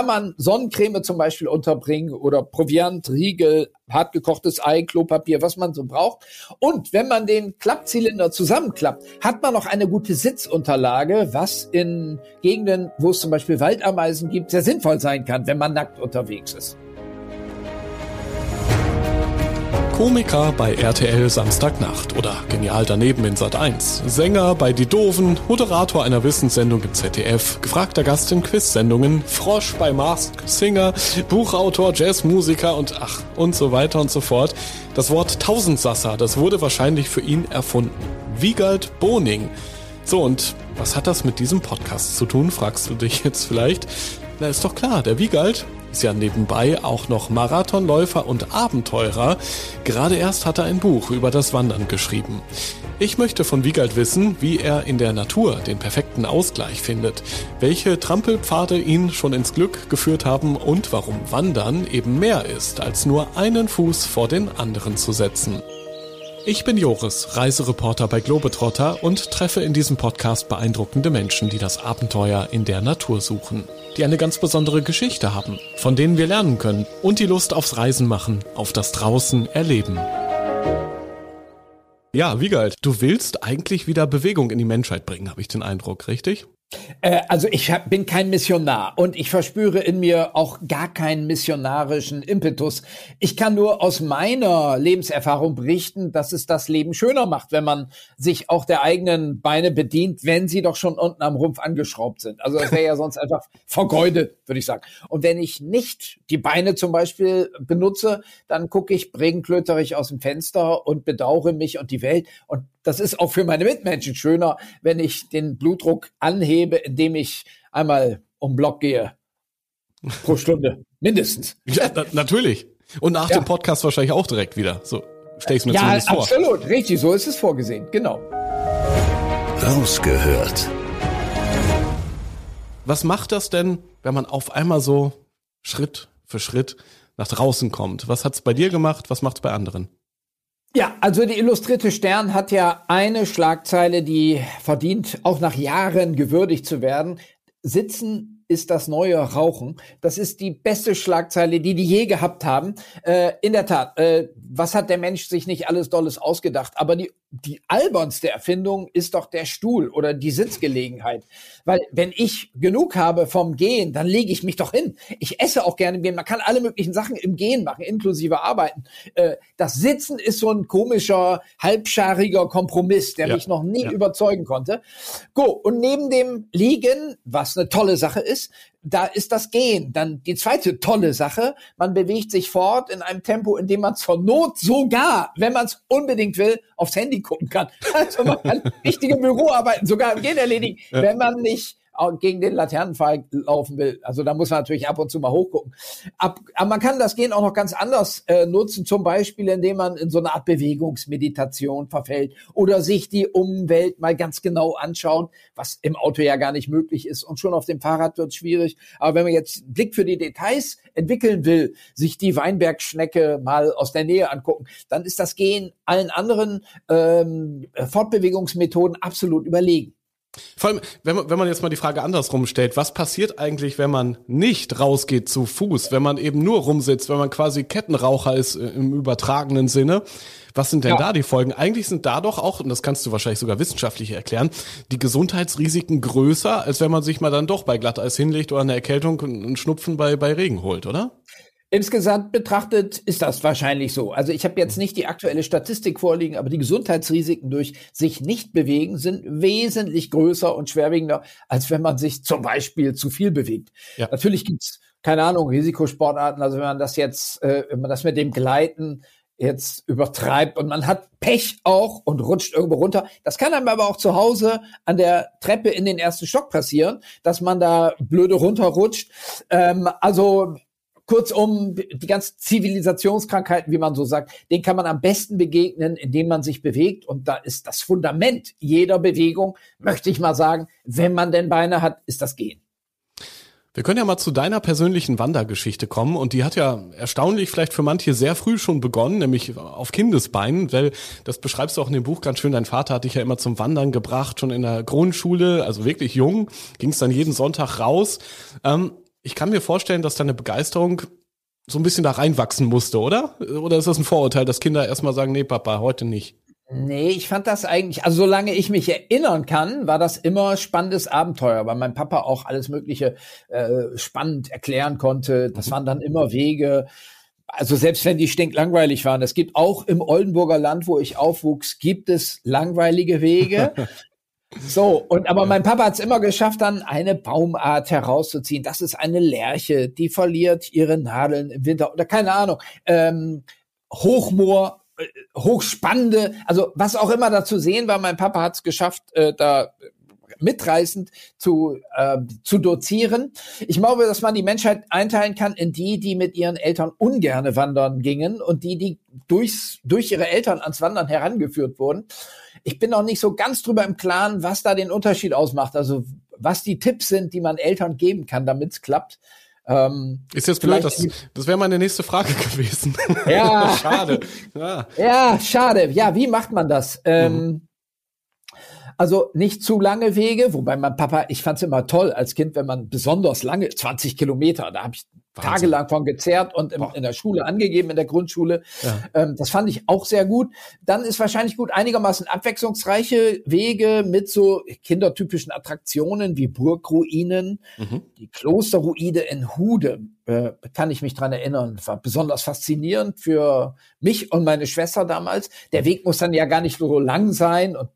kann man Sonnencreme zum Beispiel unterbringen oder Proviant, Riegel, hartgekochtes Ei, Klopapier, was man so braucht. Und wenn man den Klappzylinder zusammenklappt, hat man noch eine gute Sitzunterlage, was in Gegenden, wo es zum Beispiel Waldameisen gibt, sehr sinnvoll sein kann, wenn man nackt unterwegs ist. Komiker bei RTL Samstagnacht oder genial daneben in Sat 1. Sänger bei Die Doofen, Moderator einer Wissenssendung im ZDF, gefragter Gast in Quiz-Sendungen, Frosch bei Mask Singer, Buchautor, Jazzmusiker und ach und so weiter und so fort. Das Wort Tausendsasser, das wurde wahrscheinlich für ihn erfunden. Wiegald Boning. So und was hat das mit diesem Podcast zu tun, fragst du dich jetzt vielleicht? Na ist doch klar, der Wiegald, ist ja nebenbei auch noch Marathonläufer und Abenteurer. Gerade erst hat er ein Buch über das Wandern geschrieben. Ich möchte von Wiegald wissen, wie er in der Natur den perfekten Ausgleich findet, welche Trampelpfade ihn schon ins Glück geführt haben und warum Wandern eben mehr ist, als nur einen Fuß vor den anderen zu setzen. Ich bin Joris, Reisereporter bei Globetrotter und treffe in diesem Podcast beeindruckende Menschen, die das Abenteuer in der Natur suchen, die eine ganz besondere Geschichte haben, von denen wir lernen können und die Lust aufs Reisen machen, auf das Draußen erleben. Ja, Wiegald, du willst eigentlich wieder Bewegung in die Menschheit bringen, habe ich den Eindruck, richtig? Äh, also ich hab, bin kein Missionar und ich verspüre in mir auch gar keinen missionarischen Impetus. Ich kann nur aus meiner Lebenserfahrung berichten, dass es das Leben schöner macht, wenn man sich auch der eigenen Beine bedient, wenn sie doch schon unten am Rumpf angeschraubt sind. Also das wäre ja sonst einfach vergeudet, würde ich sagen. Und wenn ich nicht die Beine zum Beispiel benutze, dann gucke ich bregenklöterig aus dem Fenster und bedauere mich und die Welt. Und das ist auch für meine Mitmenschen schöner, wenn ich den Blutdruck anhebe, indem ich einmal um Block gehe. Pro Stunde. Mindestens. Ja, na, natürlich. Und nach ja. dem Podcast wahrscheinlich auch direkt wieder. So stelle ich es mir ja, zumindest vor. Ja, absolut. Richtig. So ist es vorgesehen. Genau. Rausgehört. Was macht das denn, wenn man auf einmal so Schritt für Schritt nach draußen kommt? Was hat es bei dir gemacht? Was macht es bei anderen? Ja, also die Illustrierte Stern hat ja eine Schlagzeile, die verdient, auch nach Jahren gewürdigt zu werden. Sitzen ist das neue Rauchen. Das ist die beste Schlagzeile, die die je gehabt haben. Äh, in der Tat, äh, was hat der Mensch sich nicht alles Dolles ausgedacht? Aber die die albernste Erfindung ist doch der Stuhl oder die Sitzgelegenheit. Weil wenn ich genug habe vom Gehen, dann lege ich mich doch hin. Ich esse auch gerne Gehen. Man kann alle möglichen Sachen im Gehen machen, inklusive Arbeiten. Äh, das Sitzen ist so ein komischer, halbschariger Kompromiss, der ja. mich noch nie ja. überzeugen konnte. Go. Und neben dem Liegen, was eine tolle Sache ist, da ist das Gehen. Dann die zweite tolle Sache, man bewegt sich fort in einem Tempo, in dem man zur Not sogar, wenn man es unbedingt will, aufs Handy gucken kann. Also man kann wichtige Büroarbeiten sogar im Gehen erledigen, wenn man nicht gegen den Laternenpfahl laufen will. Also da muss man natürlich ab und zu mal hochgucken. Ab, aber man kann das Gehen auch noch ganz anders äh, nutzen, zum Beispiel indem man in so eine Art Bewegungsmeditation verfällt oder sich die Umwelt mal ganz genau anschaut, was im Auto ja gar nicht möglich ist. Und schon auf dem Fahrrad wird es schwierig. Aber wenn man jetzt einen Blick für die Details entwickeln will, sich die Weinbergschnecke mal aus der Nähe angucken, dann ist das Gehen allen anderen ähm, Fortbewegungsmethoden absolut überlegen. Vor allem, wenn man, wenn man jetzt mal die Frage andersrum stellt, was passiert eigentlich, wenn man nicht rausgeht zu Fuß, wenn man eben nur rumsitzt, wenn man quasi Kettenraucher ist äh, im übertragenen Sinne? Was sind denn ja. da die Folgen? Eigentlich sind da doch auch, und das kannst du wahrscheinlich sogar wissenschaftlich erklären, die Gesundheitsrisiken größer, als wenn man sich mal dann doch bei Glatteis hinlegt oder eine Erkältung und einen Schnupfen bei, bei Regen holt, oder? Insgesamt betrachtet ist das wahrscheinlich so. Also ich habe jetzt nicht die aktuelle Statistik vorliegen, aber die Gesundheitsrisiken durch sich nicht bewegen sind wesentlich größer und schwerwiegender, als wenn man sich zum Beispiel zu viel bewegt. Ja. Natürlich gibt's keine Ahnung, Risikosportarten, also wenn man das jetzt, äh, wenn man das mit dem Gleiten jetzt übertreibt und man hat Pech auch und rutscht irgendwo runter. Das kann einem aber auch zu Hause an der Treppe in den ersten Stock passieren, dass man da blöde runterrutscht. Ähm, also Kurzum, die ganzen Zivilisationskrankheiten, wie man so sagt, denen kann man am besten begegnen, indem man sich bewegt. Und da ist das Fundament jeder Bewegung, möchte ich mal sagen, wenn man denn Beine hat, ist das Gehen. Wir können ja mal zu deiner persönlichen Wandergeschichte kommen und die hat ja erstaunlich vielleicht für manche sehr früh schon begonnen, nämlich auf Kindesbeinen, weil das beschreibst du auch in dem Buch ganz schön. Dein Vater hat dich ja immer zum Wandern gebracht, schon in der Grundschule, also wirklich jung, ging es dann jeden Sonntag raus. Ähm, ich kann mir vorstellen, dass deine Begeisterung so ein bisschen da reinwachsen musste, oder? Oder ist das ein Vorurteil, dass Kinder erstmal sagen, nee, Papa, heute nicht? Nee, ich fand das eigentlich, also solange ich mich erinnern kann, war das immer spannendes Abenteuer, weil mein Papa auch alles Mögliche äh, spannend erklären konnte. Das waren dann immer Wege. Also selbst wenn die stinklangweilig waren, es gibt auch im Oldenburger Land, wo ich aufwuchs, gibt es langweilige Wege. So, und aber mein Papa hat es immer geschafft, dann eine Baumart herauszuziehen. Das ist eine Lerche, die verliert ihre Nadeln im Winter oder keine Ahnung. Ähm, Hochmoor, äh, hochspannende, also was auch immer da zu sehen war, mein Papa hat es geschafft, äh, da mitreißend zu, äh, zu dozieren. Ich glaube, dass man die Menschheit einteilen kann in die, die mit ihren Eltern ungerne wandern gingen und die, die durchs, durch ihre Eltern ans Wandern herangeführt wurden. Ich bin noch nicht so ganz drüber im Klaren, was da den Unterschied ausmacht. Also was die Tipps sind, die man Eltern geben kann, damit es klappt. Ähm, ist jetzt blöd, das, das wäre meine nächste Frage gewesen. Ja, schade. Ja. ja. schade. Ja, wie macht man das? Ähm, mhm. Also nicht zu lange Wege, wobei mein Papa, ich fand es immer toll als Kind, wenn man besonders lange, 20 Kilometer, da habe ich Wahnsinn. tagelang von gezerrt und im, in der Schule angegeben, in der Grundschule. Ja. Ähm, das fand ich auch sehr gut. Dann ist wahrscheinlich gut einigermaßen abwechslungsreiche Wege mit so kindertypischen Attraktionen wie Burgruinen. Mhm. Die Klosterruine in Hude, äh, kann ich mich dran erinnern, war besonders faszinierend für mich und meine Schwester damals. Der Weg muss dann ja gar nicht so lang sein und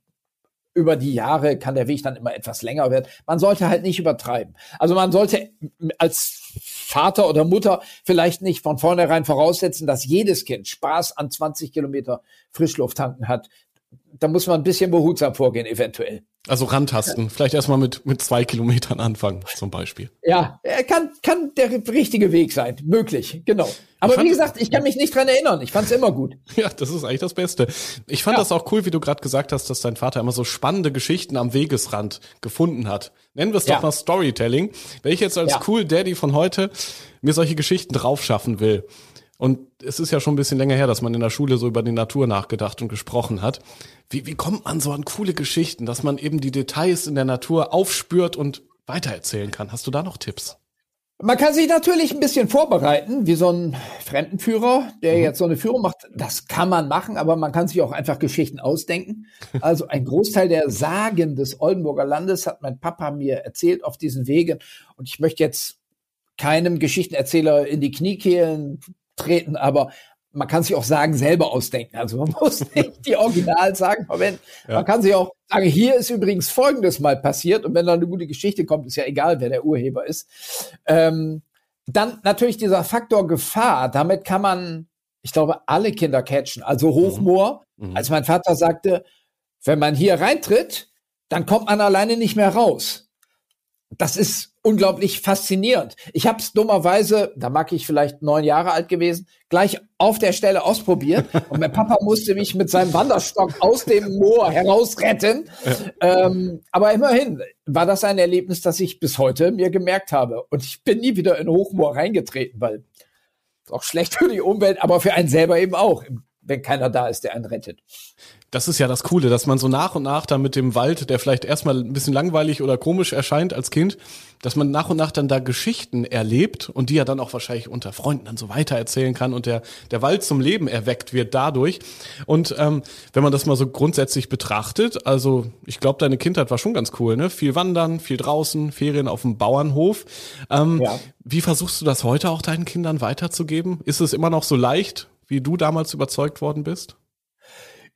über die Jahre kann der Weg dann immer etwas länger werden. Man sollte halt nicht übertreiben. Also man sollte als Vater oder Mutter vielleicht nicht von vornherein voraussetzen, dass jedes Kind Spaß an 20 Kilometer Frischlufttanken hat. Da muss man ein bisschen behutsam vorgehen, eventuell. Also rantasten. Vielleicht erstmal mit, mit zwei Kilometern anfangen, zum Beispiel. Ja, kann, kann der richtige Weg sein. Möglich, genau. Aber wie gesagt, ich kann mich nicht dran erinnern. Ich fand es immer gut. Ja, das ist eigentlich das Beste. Ich fand ja. das auch cool, wie du gerade gesagt hast, dass dein Vater immer so spannende Geschichten am Wegesrand gefunden hat. Nennen wir es ja. doch mal Storytelling. Wenn ich jetzt als ja. Cool Daddy von heute mir solche Geschichten draufschaffen will, und es ist ja schon ein bisschen länger her, dass man in der Schule so über die Natur nachgedacht und gesprochen hat. Wie, wie kommt man so an coole Geschichten, dass man eben die Details in der Natur aufspürt und weitererzählen kann? Hast du da noch Tipps? Man kann sich natürlich ein bisschen vorbereiten, wie so ein Fremdenführer, der mhm. jetzt so eine Führung macht. Das kann man machen, aber man kann sich auch einfach Geschichten ausdenken. Also ein Großteil der Sagen des Oldenburger Landes hat mein Papa mir erzählt auf diesen Wegen. Und ich möchte jetzt keinem Geschichtenerzähler in die Knie kehlen, treten, aber man kann sich auch Sagen selber ausdenken. Also man muss nicht die Originalsagen verwenden. Ja. Man kann sich auch sagen, hier ist übrigens Folgendes mal passiert und wenn dann eine gute Geschichte kommt, ist ja egal, wer der Urheber ist. Ähm, dann natürlich dieser Faktor Gefahr. Damit kann man, ich glaube, alle Kinder catchen. Also Hochmoor, mhm. mhm. als mein Vater sagte, wenn man hier reintritt, dann kommt man alleine nicht mehr raus. Das ist unglaublich faszinierend. Ich habe es dummerweise, da mag ich vielleicht neun Jahre alt gewesen, gleich auf der Stelle ausprobiert und mein Papa musste mich mit seinem Wanderstock aus dem Moor herausretten. Ähm, aber immerhin war das ein Erlebnis, das ich bis heute mir gemerkt habe und ich bin nie wieder in Hochmoor reingetreten, weil auch schlecht für die Umwelt, aber für einen selber eben auch wenn keiner da ist, der einen rettet. Das ist ja das Coole, dass man so nach und nach dann mit dem Wald, der vielleicht erstmal ein bisschen langweilig oder komisch erscheint als Kind, dass man nach und nach dann da Geschichten erlebt und die ja dann auch wahrscheinlich unter Freunden dann so weiter erzählen kann und der, der Wald zum Leben erweckt wird dadurch. Und ähm, wenn man das mal so grundsätzlich betrachtet, also ich glaube, deine Kindheit war schon ganz cool, ne? Viel wandern, viel draußen, Ferien auf dem Bauernhof. Ähm, ja. Wie versuchst du das heute auch deinen Kindern weiterzugeben? Ist es immer noch so leicht, wie du damals überzeugt worden bist?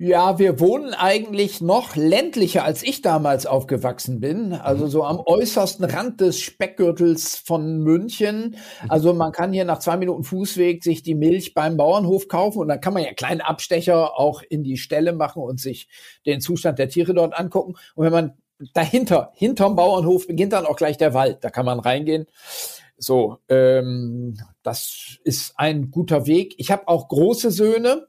Ja, wir wohnen eigentlich noch ländlicher, als ich damals aufgewachsen bin. Also so am äußersten Rand des Speckgürtels von München. Also man kann hier nach zwei Minuten Fußweg sich die Milch beim Bauernhof kaufen und dann kann man ja kleinen Abstecher auch in die Ställe machen und sich den Zustand der Tiere dort angucken. Und wenn man dahinter, hinterm Bauernhof beginnt dann auch gleich der Wald. Da kann man reingehen. So, ähm, das ist ein guter Weg. Ich habe auch große Söhne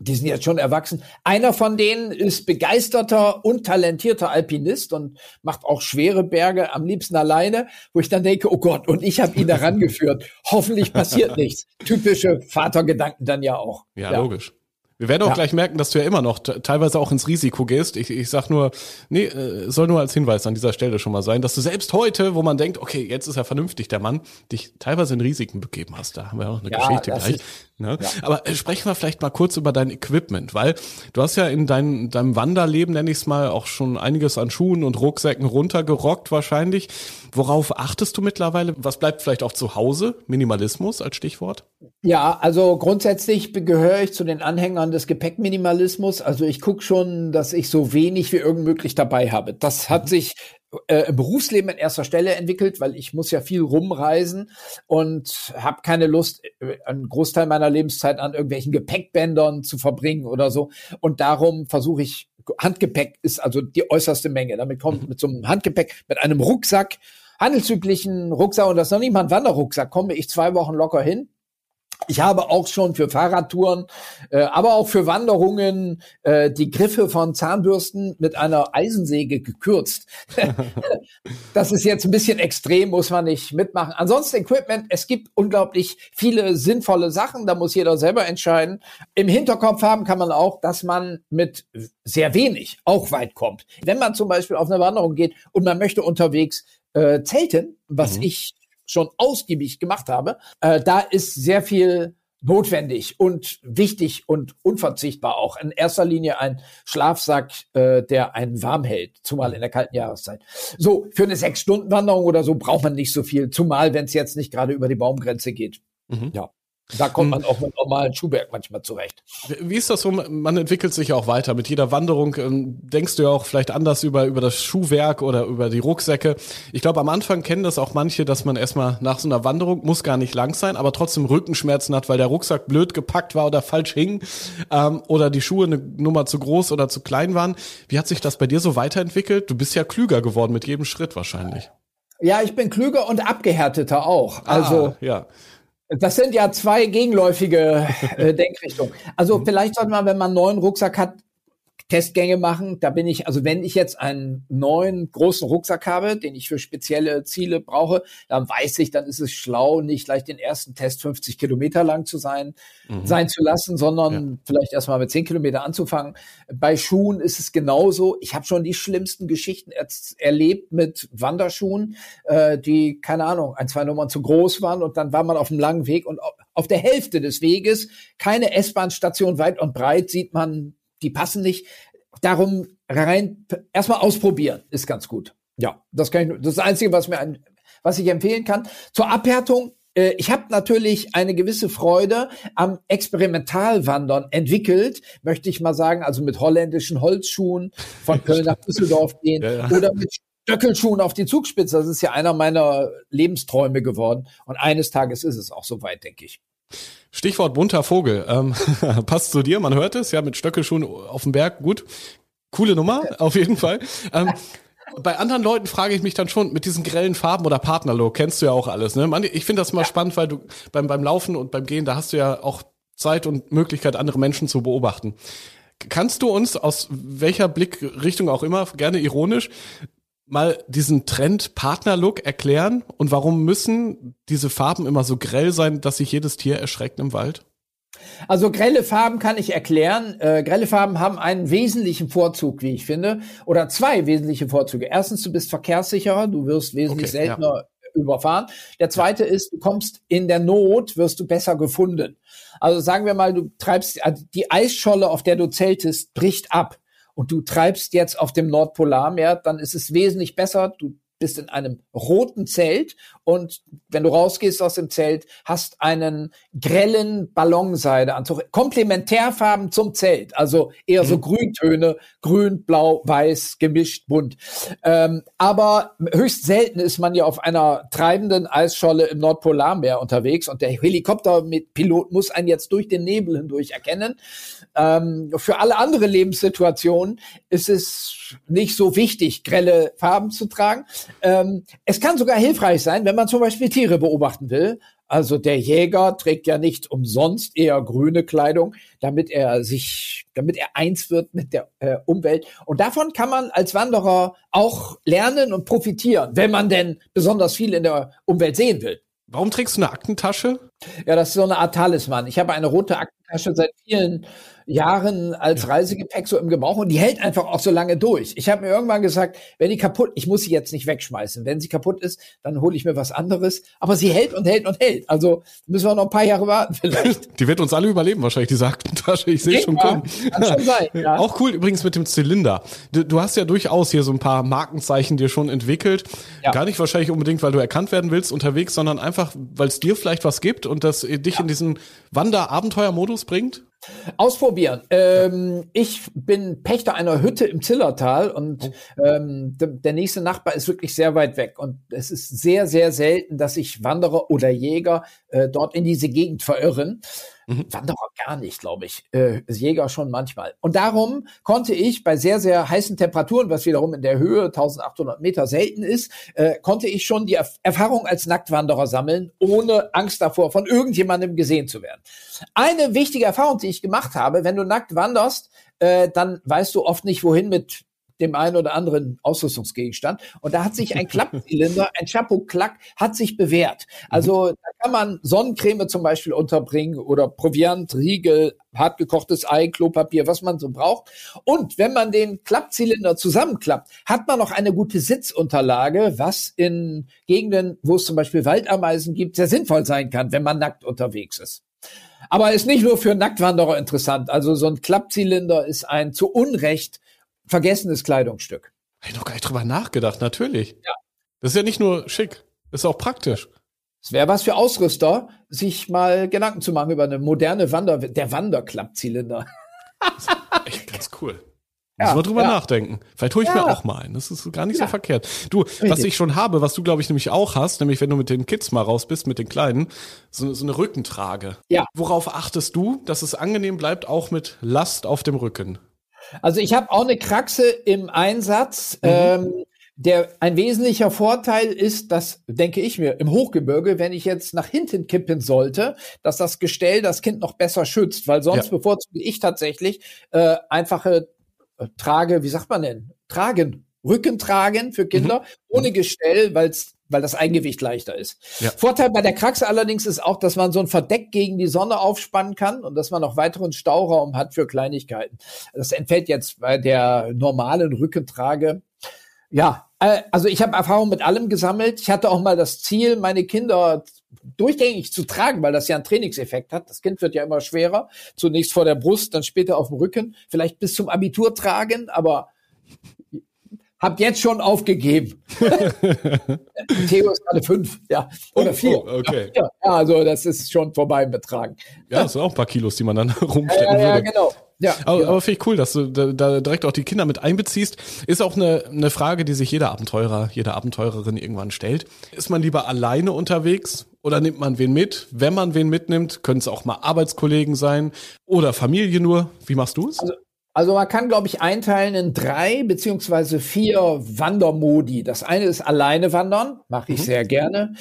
die sind jetzt schon erwachsen. Einer von denen ist begeisterter und talentierter Alpinist und macht auch schwere Berge am liebsten alleine, wo ich dann denke, oh Gott, und ich habe ihn daran geführt. Hoffentlich passiert nichts. Typische Vatergedanken dann ja auch. Ja, ja. logisch. Wir werden auch ja. gleich merken, dass du ja immer noch teilweise auch ins Risiko gehst. Ich, ich sag nur, nee, äh, soll nur als Hinweis an dieser Stelle schon mal sein, dass du selbst heute, wo man denkt, okay, jetzt ist er vernünftig, der Mann, dich teilweise in Risiken begeben hast. Da haben wir auch eine ja, Geschichte gleich. Ist, ne? ja. Aber äh, sprechen wir vielleicht mal kurz über dein Equipment, weil du hast ja in dein, deinem Wanderleben, nenne ich es mal, auch schon einiges an Schuhen und Rucksäcken runtergerockt wahrscheinlich. Worauf achtest du mittlerweile? Was bleibt vielleicht auch zu Hause? Minimalismus als Stichwort? Ja, also grundsätzlich gehöre ich zu den Anhängern des Gepäckminimalismus. Also ich gucke schon, dass ich so wenig wie irgend möglich dabei habe. Das hat mhm. sich äh, im Berufsleben an erster Stelle entwickelt, weil ich muss ja viel rumreisen und habe keine Lust, äh, einen Großteil meiner Lebenszeit an irgendwelchen Gepäckbändern zu verbringen oder so. Und darum versuche ich, Handgepäck ist also die äußerste Menge. Damit kommt mhm. mit so einem Handgepäck, mit einem Rucksack, handelsüblichen Rucksack und das ist noch nicht mal ein Wanderrucksack, komme ich zwei Wochen locker hin ich habe auch schon für Fahrradtouren, äh, aber auch für Wanderungen äh, die Griffe von Zahnbürsten mit einer Eisensäge gekürzt. das ist jetzt ein bisschen extrem, muss man nicht mitmachen. Ansonsten Equipment, es gibt unglaublich viele sinnvolle Sachen, da muss jeder selber entscheiden. Im Hinterkopf haben kann man auch, dass man mit sehr wenig auch weit kommt. Wenn man zum Beispiel auf eine Wanderung geht und man möchte unterwegs äh, zelten, was mhm. ich schon ausgiebig gemacht habe, äh, da ist sehr viel notwendig und wichtig und unverzichtbar auch. In erster Linie ein Schlafsack, äh, der einen warm hält, zumal in der kalten Jahreszeit. So, für eine Sechs-Stunden-Wanderung oder so braucht man nicht so viel, zumal wenn es jetzt nicht gerade über die Baumgrenze geht. Mhm. Ja. Da kommt man auch mit normalen Schuhwerk manchmal zurecht. Wie ist das so? Man entwickelt sich ja auch weiter. Mit jeder Wanderung ähm, denkst du ja auch vielleicht anders über, über das Schuhwerk oder über die Rucksäcke. Ich glaube, am Anfang kennen das auch manche, dass man erstmal nach so einer Wanderung, muss gar nicht lang sein, aber trotzdem Rückenschmerzen hat, weil der Rucksack blöd gepackt war oder falsch hing ähm, oder die Schuhe eine Nummer zu groß oder zu klein waren. Wie hat sich das bei dir so weiterentwickelt? Du bist ja klüger geworden mit jedem Schritt wahrscheinlich. Ja, ich bin klüger und abgehärteter auch. Also ah, ja. Das sind ja zwei gegenläufige äh, Denkrichtungen. Also mhm. vielleicht sollte man, wenn man einen neuen Rucksack hat, Testgänge machen. Da bin ich, also wenn ich jetzt einen neuen großen Rucksack habe, den ich für spezielle Ziele brauche, dann weiß ich, dann ist es schlau, nicht gleich den ersten Test 50 Kilometer lang zu sein, mhm. sein zu lassen, sondern ja. vielleicht erstmal mit 10 Kilometer anzufangen. Bei Schuhen ist es genauso. Ich habe schon die schlimmsten Geschichten er erlebt mit Wanderschuhen, äh, die, keine Ahnung, ein, zwei Nummern zu groß waren und dann war man auf einem langen Weg und auf der Hälfte des Weges, keine S-Bahn-Station weit und breit, sieht man die passen nicht. Darum rein erstmal ausprobieren ist ganz gut. Ja, das kann ich, das ist das Einzige, was mir ein, was ich empfehlen kann. Zur Abhärtung äh, ich habe natürlich eine gewisse Freude am Experimentalwandern entwickelt, möchte ich mal sagen, also mit holländischen Holzschuhen von Köln nach Düsseldorf gehen ja, ja. oder mit Stöckelschuhen auf die Zugspitze. Das ist ja einer meiner Lebensträume geworden. Und eines Tages ist es auch soweit, denke ich. Stichwort bunter Vogel. Ähm, passt zu dir, man hört es, ja, mit Stöckelschuhen auf dem Berg, gut. Coole Nummer, auf jeden Fall. Ähm, bei anderen Leuten frage ich mich dann schon mit diesen grellen Farben oder Partnerlook, kennst du ja auch alles, ne? Man, ich finde das mal ja. spannend, weil du beim, beim Laufen und beim Gehen, da hast du ja auch Zeit und Möglichkeit, andere Menschen zu beobachten. Kannst du uns aus welcher Blickrichtung auch immer, gerne ironisch, mal diesen Trend Partnerlook erklären und warum müssen diese Farben immer so grell sein, dass sich jedes Tier erschreckt im Wald? Also grelle Farben kann ich erklären. Äh, grelle Farben haben einen wesentlichen Vorzug, wie ich finde, oder zwei wesentliche Vorzüge. Erstens, du bist verkehrssicherer, du wirst wesentlich okay, seltener ja. überfahren. Der zweite ist, du kommst in der Not, wirst du besser gefunden. Also sagen wir mal, du treibst also die Eisscholle, auf der du zeltest, bricht ab und du treibst jetzt auf dem Nordpolarmeer, dann ist es wesentlich besser. Du bist in einem roten Zelt und wenn du rausgehst aus dem Zelt, hast einen grellen Ballonseideanzug, Komplementärfarben zum Zelt, also eher so mhm. Grüntöne, grün, blau, weiß, gemischt, bunt. Ähm, aber höchst selten ist man ja auf einer treibenden Eisscholle im Nordpolarmeer unterwegs und der Helikopter mit Pilot muss einen jetzt durch den Nebel hindurch erkennen. Ähm, für alle andere Lebenssituationen ist es nicht so wichtig, grelle Farben zu tragen. Ähm, es kann sogar hilfreich sein, wenn man zum Beispiel Tiere beobachten will. Also der Jäger trägt ja nicht umsonst eher grüne Kleidung, damit er sich, damit er eins wird mit der äh, Umwelt. Und davon kann man als Wanderer auch lernen und profitieren, wenn man denn besonders viel in der Umwelt sehen will. Warum trägst du eine Aktentasche? Ja, das ist so eine Art Talisman. Ich habe eine rote Aktentasche seit vielen Jahren als Reisegepäck so im Gebrauch und die hält einfach auch so lange durch. Ich habe mir irgendwann gesagt, wenn die kaputt, ich muss sie jetzt nicht wegschmeißen. Wenn sie kaputt ist, dann hole ich mir was anderes. Aber sie hält und hält und hält. Also müssen wir noch ein paar Jahre warten vielleicht. Die wird uns alle überleben wahrscheinlich, die Aktentasche. Ich sehe schon kommen. Kann schon sein, ja. Auch cool übrigens mit dem Zylinder. Du, du, hast ja durchaus hier so ein paar Markenzeichen dir schon entwickelt. Ja. Gar nicht wahrscheinlich unbedingt, weil du erkannt werden willst unterwegs, sondern einfach, weil es dir vielleicht was gibt und das dich ja. in diesen Wander-Abenteuer-Modus bringt. Ausprobieren. Ähm, ich bin Pächter einer Hütte im Zillertal und oh. ähm, der nächste Nachbar ist wirklich sehr weit weg. Und es ist sehr, sehr selten, dass sich Wanderer oder Jäger äh, dort in diese Gegend verirren. Mhm. Wanderer gar nicht, glaube ich. Äh, Jäger schon manchmal. Und darum konnte ich bei sehr, sehr heißen Temperaturen, was wiederum in der Höhe 1800 Meter selten ist, äh, konnte ich schon die Erf Erfahrung als Nacktwanderer sammeln, ohne Angst davor, von irgendjemandem gesehen zu werden. Eine wichtige Erfahrung, die ich gemacht habe, wenn du nackt wanderst, äh, dann weißt du oft nicht, wohin mit dem einen oder anderen Ausrüstungsgegenstand. Und da hat sich ein Klappzylinder, ein Chapeau-Klack, hat sich bewährt. Also da kann man Sonnencreme zum Beispiel unterbringen oder Proviant, Riegel, hartgekochtes Ei, Klopapier, was man so braucht. Und wenn man den Klappzylinder zusammenklappt, hat man noch eine gute Sitzunterlage, was in Gegenden, wo es zum Beispiel Waldameisen gibt, sehr sinnvoll sein kann, wenn man nackt unterwegs ist. Aber ist nicht nur für Nacktwanderer interessant. Also so ein Klappzylinder ist ein zu Unrecht vergessenes Kleidungsstück. Habe ich noch gar nicht drüber nachgedacht, natürlich. Ja. Das ist ja nicht nur schick, das ist auch praktisch. Es wäre was für Ausrüster, sich mal Gedanken zu machen über eine moderne Wander, der Wanderklappzylinder. echt ganz cool. Ja, Müssen wir drüber ja. nachdenken. Vielleicht hole ich ja. mir auch mal einen. Das ist gar nicht ja. so verkehrt. Du, Richtig. was ich schon habe, was du, glaube ich, nämlich auch hast, nämlich wenn du mit den Kids mal raus bist, mit den Kleinen, so, so eine Rückentrage. Ja. Worauf achtest du, dass es angenehm bleibt, auch mit Last auf dem Rücken? Also ich habe auch eine Kraxe im Einsatz. Mhm. Ähm, der ein wesentlicher Vorteil ist, dass, denke ich mir, im Hochgebirge, wenn ich jetzt nach hinten kippen sollte, dass das Gestell das Kind noch besser schützt, weil sonst ja. bevorzuge ich tatsächlich äh, einfache äh, Trage, wie sagt man denn? Tragen, Rücken tragen für Kinder, mhm. ohne Gestell, weil es weil das Eigengewicht leichter ist. Ja. Vorteil bei der Kraxe allerdings ist auch, dass man so ein Verdeck gegen die Sonne aufspannen kann und dass man noch weiteren Stauraum hat für Kleinigkeiten. Das entfällt jetzt bei der normalen Rückentrage. Ja, äh, also ich habe Erfahrung mit allem gesammelt. Ich hatte auch mal das Ziel, meine Kinder durchgängig zu tragen, weil das ja einen Trainingseffekt hat. Das Kind wird ja immer schwerer. Zunächst vor der Brust, dann später auf dem Rücken, vielleicht bis zum Abitur tragen, aber hab jetzt schon aufgegeben. Theo ist gerade fünf, ja. Oder oh, vier. Oh, okay. Ja, also das ist schon vorbei im Betragen. Ja, das sind auch ein paar Kilos, die man dann rumstecken ja, ja, würde. Ja, genau. Ja, aber, genau. aber finde ich cool, dass du da, da direkt auch die Kinder mit einbeziehst. Ist auch eine, eine Frage, die sich jeder Abenteurer, jede Abenteurerin irgendwann stellt. Ist man lieber alleine unterwegs oder nimmt man wen mit? Wenn man wen mitnimmt, können es auch mal Arbeitskollegen sein oder Familie nur. Wie machst du es? Also also man kann, glaube ich, einteilen in drei beziehungsweise vier Wandermodi. Das eine ist alleine wandern, mache ich mhm. sehr gerne.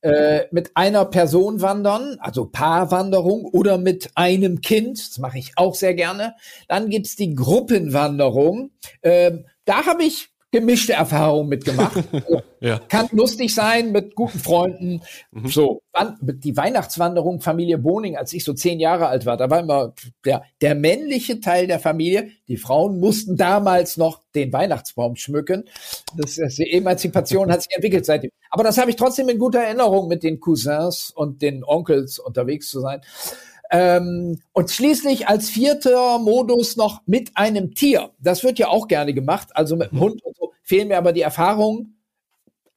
Äh, mit einer Person wandern, also Paarwanderung oder mit einem Kind, das mache ich auch sehr gerne. Dann gibt's die Gruppenwanderung. Äh, da habe ich gemischte Erfahrungen mitgemacht. ja. Kann lustig sein mit guten Freunden. Mhm. So, die Weihnachtswanderung Familie Boning, als ich so zehn Jahre alt war, da war immer der, der männliche Teil der Familie. Die Frauen mussten damals noch den Weihnachtsbaum schmücken. Das, das die Emanzipation hat sich entwickelt seitdem. Aber das habe ich trotzdem in guter Erinnerung, mit den Cousins und den Onkels unterwegs zu sein. Ähm, und schließlich als vierter Modus noch mit einem Tier. Das wird ja auch gerne gemacht, also mit dem mhm. Hund und so. Fehlen mir aber die Erfahrungen.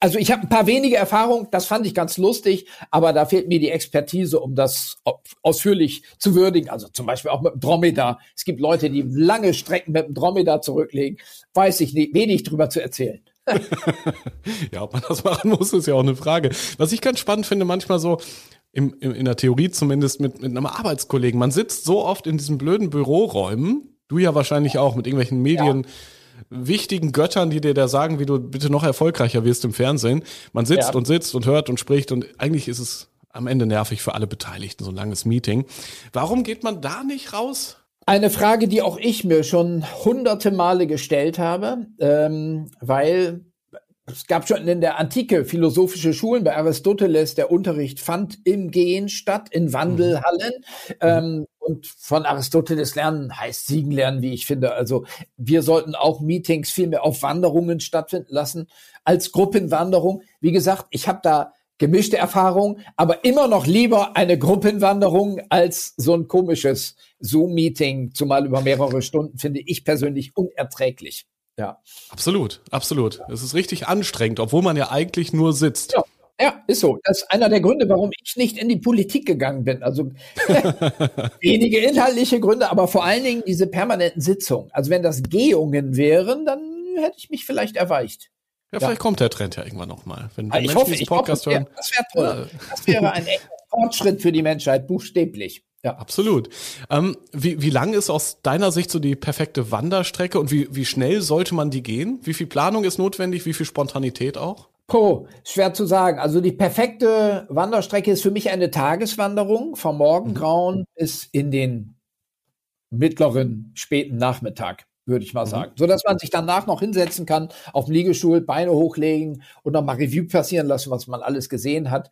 Also ich habe ein paar wenige Erfahrungen, das fand ich ganz lustig, aber da fehlt mir die Expertise, um das ausführlich zu würdigen. Also zum Beispiel auch mit dem Dromedar. Es gibt Leute, die lange Strecken mit dem Dromedar zurücklegen. Weiß ich nicht, wenig drüber zu erzählen. ja, ob man das machen muss, ist ja auch eine Frage. Was ich ganz spannend finde, manchmal so, im, im, in der Theorie zumindest mit, mit einem Arbeitskollegen. Man sitzt so oft in diesen blöden Büroräumen, du ja wahrscheinlich auch mit irgendwelchen Medien. Ja wichtigen Göttern, die dir da sagen, wie du bitte noch erfolgreicher wirst im Fernsehen. Man sitzt ja. und sitzt und hört und spricht und eigentlich ist es am Ende nervig für alle Beteiligten, so ein langes Meeting. Warum geht man da nicht raus? Eine Frage, die auch ich mir schon hunderte Male gestellt habe, ähm, weil es gab schon in der Antike philosophische Schulen bei Aristoteles, der Unterricht fand im Gehen statt, in Wandelhallen. Mhm. Ähm, und von Aristoteles lernen heißt Siegen lernen, wie ich finde. Also wir sollten auch Meetings viel mehr auf Wanderungen stattfinden lassen als Gruppenwanderung. Wie gesagt, ich habe da gemischte Erfahrungen, aber immer noch lieber eine Gruppenwanderung als so ein komisches Zoom-Meeting, zumal über mehrere Stunden, finde ich persönlich unerträglich. Ja. Absolut, absolut. Es ist richtig anstrengend, obwohl man ja eigentlich nur sitzt. Ja. Ja, ist so. Das ist einer der Gründe, warum ich nicht in die Politik gegangen bin. Also wenige inhaltliche Gründe, aber vor allen Dingen diese permanenten Sitzungen. Also wenn das Gehungen wären, dann hätte ich mich vielleicht erweicht. Ja, vielleicht kommt der Trend ja irgendwann nochmal. Wenn, wenn ich hoffe, ich Podcast hoffe, das wäre wär toll. Ja. Das wäre ein echter Fortschritt für die Menschheit, buchstäblich. Ja, absolut. Ähm, wie, wie lang ist aus deiner Sicht so die perfekte Wanderstrecke und wie, wie schnell sollte man die gehen? Wie viel Planung ist notwendig? Wie viel Spontanität auch? Oh, schwer zu sagen. Also die perfekte Wanderstrecke ist für mich eine Tageswanderung vom Morgengrauen mhm. bis in den mittleren, späten Nachmittag würde ich mal mhm. sagen. So dass man sich danach noch hinsetzen kann, auf dem Liegestuhl, Beine hochlegen und nochmal Revue passieren lassen, was man alles gesehen hat.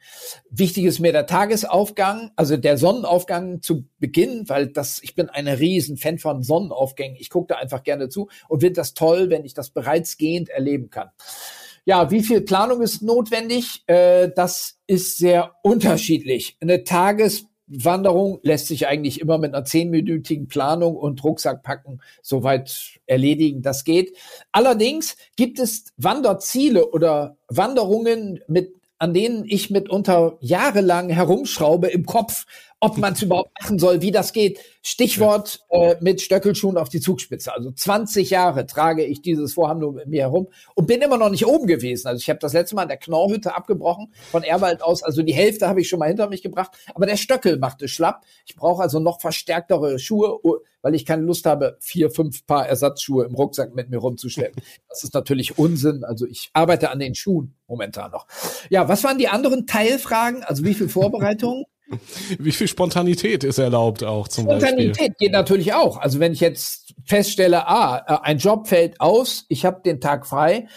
Wichtig ist mir der Tagesaufgang, also der Sonnenaufgang zu Beginn, weil das, ich bin ein riesen Fan von Sonnenaufgängen. Ich gucke da einfach gerne zu und finde das toll, wenn ich das bereits gehend erleben kann. Ja, wie viel Planung ist notwendig? Äh, das ist sehr unterschiedlich. Eine Tages Wanderung lässt sich eigentlich immer mit einer zehnminütigen Planung und Rucksack packen soweit erledigen. Das geht. Allerdings gibt es Wanderziele oder Wanderungen mit an denen ich mitunter jahrelang herumschraube im Kopf, ob man es überhaupt machen soll, wie das geht. Stichwort äh, mit Stöckelschuhen auf die Zugspitze. Also 20 Jahre trage ich dieses Vorhaben nur mit mir herum und bin immer noch nicht oben gewesen. Also ich habe das letzte Mal in der Knorrhütte abgebrochen von Erwald aus. Also die Hälfte habe ich schon mal hinter mich gebracht. Aber der Stöckel machte schlapp. Ich brauche also noch verstärktere Schuhe, weil ich keine Lust habe, vier, fünf Paar Ersatzschuhe im Rucksack mit mir rumzuschleppen. Das ist natürlich Unsinn. Also ich arbeite an den Schuhen momentan noch. Ja, was waren die anderen Teilfragen? Also wie viel Vorbereitung? Wie viel Spontanität ist erlaubt auch zum Spontanität Beispiel? geht natürlich auch. Also wenn ich jetzt feststelle, ah, äh, ein Job fällt aus, ich habe den Tag frei,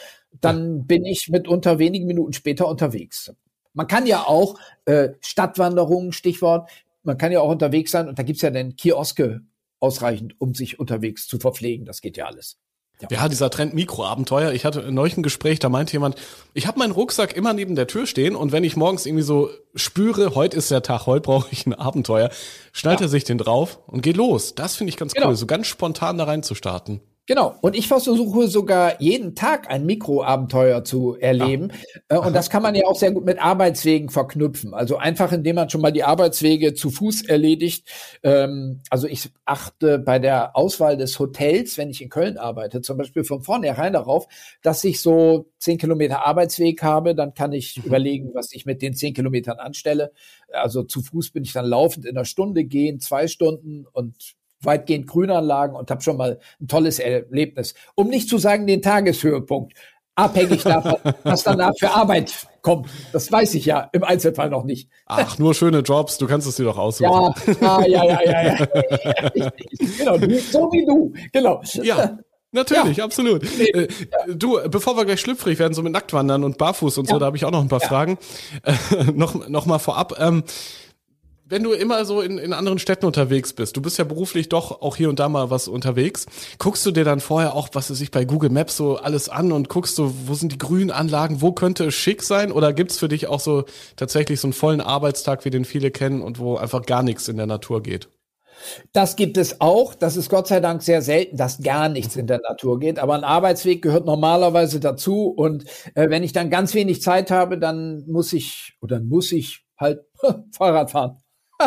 dann ja. bin ich mit unter wenigen Minuten später unterwegs. Man kann ja auch äh, Stadtwanderungen, Stichwort, man kann ja auch unterwegs sein und da gibt's ja dann Kioske ausreichend, um sich unterwegs zu verpflegen. Das geht ja alles. Ja, dieser Trend Mikroabenteuer. Ich hatte neulich ein Gespräch, da meinte jemand, ich habe meinen Rucksack immer neben der Tür stehen und wenn ich morgens irgendwie so spüre, heute ist der Tag, heute brauche ich ein Abenteuer, schnallt ja. er sich den drauf und geht los. Das finde ich ganz genau. cool, so ganz spontan da rein zu starten. Genau. Und ich versuche sogar jeden Tag ein Mikroabenteuer zu erleben. Ja. Äh, und das kann man ja auch sehr gut mit Arbeitswegen verknüpfen. Also einfach, indem man schon mal die Arbeitswege zu Fuß erledigt. Ähm, also ich achte bei der Auswahl des Hotels, wenn ich in Köln arbeite, zum Beispiel von vornherein darauf, dass ich so zehn Kilometer Arbeitsweg habe. Dann kann ich mhm. überlegen, was ich mit den zehn Kilometern anstelle. Also zu Fuß bin ich dann laufend in einer Stunde gehen, zwei Stunden und weitgehend Grünanlagen und habe schon mal ein tolles Erlebnis. Um nicht zu sagen den Tageshöhepunkt, abhängig davon, was danach für Arbeit kommt. Das weiß ich ja im Einzelfall noch nicht. Ach, nur schöne Jobs, du kannst es dir doch aussuchen. Ja, ja, ja, ja, ja. ja. genau, so wie du, genau. Ja. Natürlich, ja. absolut. Äh, du, bevor wir gleich schlüpfrig werden, so mit Nacktwandern und Barfuß und ja. so, da habe ich auch noch ein paar Fragen. Äh, noch, noch mal vorab. Ähm, wenn du immer so in, in anderen Städten unterwegs bist, du bist ja beruflich doch auch hier und da mal was unterwegs, guckst du dir dann vorher auch, was es sich bei Google Maps so alles an und guckst du, wo sind die grünen Anlagen, wo könnte es schick sein? Oder gibt's für dich auch so tatsächlich so einen vollen Arbeitstag, wie den viele kennen und wo einfach gar nichts in der Natur geht? Das gibt es auch. Das ist Gott sei Dank sehr selten, dass gar nichts in der Natur geht. Aber ein Arbeitsweg gehört normalerweise dazu. Und äh, wenn ich dann ganz wenig Zeit habe, dann muss ich oder muss ich halt Fahrrad fahren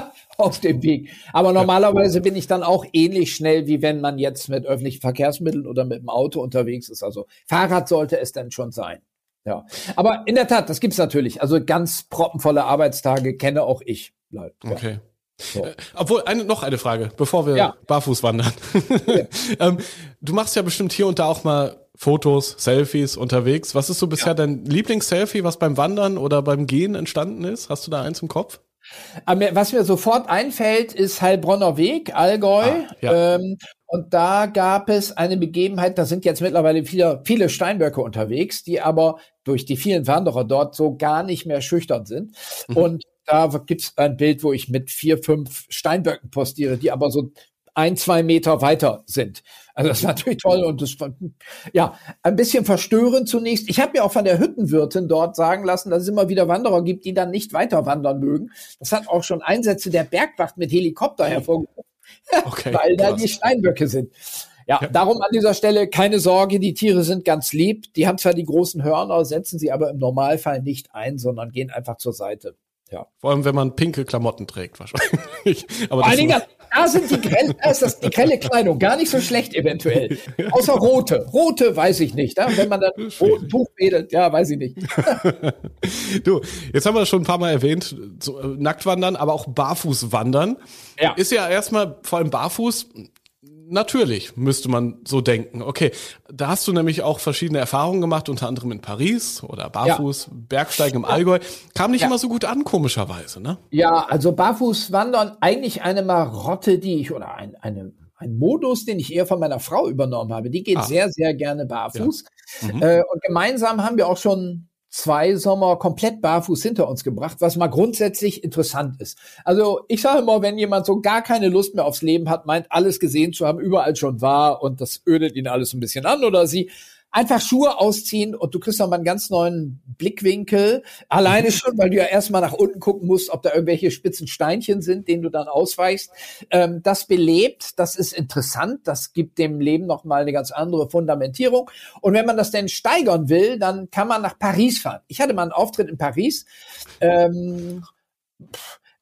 auf dem Weg. Aber normalerweise bin ich dann auch ähnlich schnell, wie wenn man jetzt mit öffentlichen Verkehrsmitteln oder mit dem Auto unterwegs ist. Also Fahrrad sollte es dann schon sein. Ja, aber in der Tat, das gibt's natürlich. Also ganz proppenvolle Arbeitstage kenne auch ich. Ja. Okay. So. Äh, obwohl, eine, noch eine Frage, bevor wir ja. barfuß wandern. Ja. ähm, du machst ja bestimmt hier und da auch mal Fotos, Selfies unterwegs. Was ist so bisher dein Lieblingsselfie, was beim Wandern oder beim Gehen entstanden ist? Hast du da eins im Kopf? Was mir sofort einfällt, ist Heilbronner Weg, Allgäu. Ah, ja. ähm, und da gab es eine Begebenheit, da sind jetzt mittlerweile viele, viele Steinböcke unterwegs, die aber durch die vielen Wanderer dort so gar nicht mehr schüchtern sind. Mhm. Und da gibt's ein Bild, wo ich mit vier, fünf Steinböcken postiere, die aber so ein, zwei Meter weiter sind. Also das ist natürlich toll und das ja ein bisschen verstörend zunächst. Ich habe mir auch von der Hüttenwirtin dort sagen lassen, dass es immer wieder Wanderer gibt, die dann nicht weiter wandern mögen. Das hat auch schon Einsätze der Bergwacht mit Helikopter hervorgerufen, okay, weil da die Steinböcke sind. Ja, ja, darum an dieser Stelle keine Sorge, die Tiere sind ganz lieb. Die haben zwar die großen Hörner, setzen sie aber im Normalfall nicht ein, sondern gehen einfach zur Seite. Ja. Vor allem, wenn man pinke Klamotten trägt, wahrscheinlich. Aber Vor allen Dingen, da sind die grelle, da ist das die grelle Kleidung gar nicht so schlecht eventuell. Außer rote. Rote weiß ich nicht. Ja? Wenn man dann roten Tuch wedelt, ja, weiß ich nicht. du, jetzt haben wir das schon ein paar Mal erwähnt, so, äh, Nacktwandern, aber auch Barfußwandern. Ja. Ist ja erstmal vor allem barfuß natürlich, müsste man so denken. Okay, da hast du nämlich auch verschiedene Erfahrungen gemacht, unter anderem in Paris oder Barfuß, ja. Bergsteigen im Allgäu. Kam nicht ja. immer so gut an, komischerweise, ne? Ja, also Barfuß wandern, eigentlich eine Marotte, die ich, oder ein, eine, ein Modus, den ich eher von meiner Frau übernommen habe. Die geht ah. sehr, sehr gerne barfuß. Ja. Mhm. Äh, und gemeinsam haben wir auch schon zwei Sommer komplett barfuß hinter uns gebracht, was mal grundsätzlich interessant ist. Also ich sage immer, wenn jemand so gar keine Lust mehr aufs Leben hat, meint alles gesehen zu haben, überall schon war und das ödet ihn alles ein bisschen an oder sie, einfach Schuhe ausziehen und du kriegst nochmal einen ganz neuen Blickwinkel. Alleine schon, weil du ja erstmal nach unten gucken musst, ob da irgendwelche spitzen Steinchen sind, denen du dann ausweichst. Ähm, das belebt, das ist interessant, das gibt dem Leben nochmal eine ganz andere Fundamentierung. Und wenn man das denn steigern will, dann kann man nach Paris fahren. Ich hatte mal einen Auftritt in Paris. Ähm,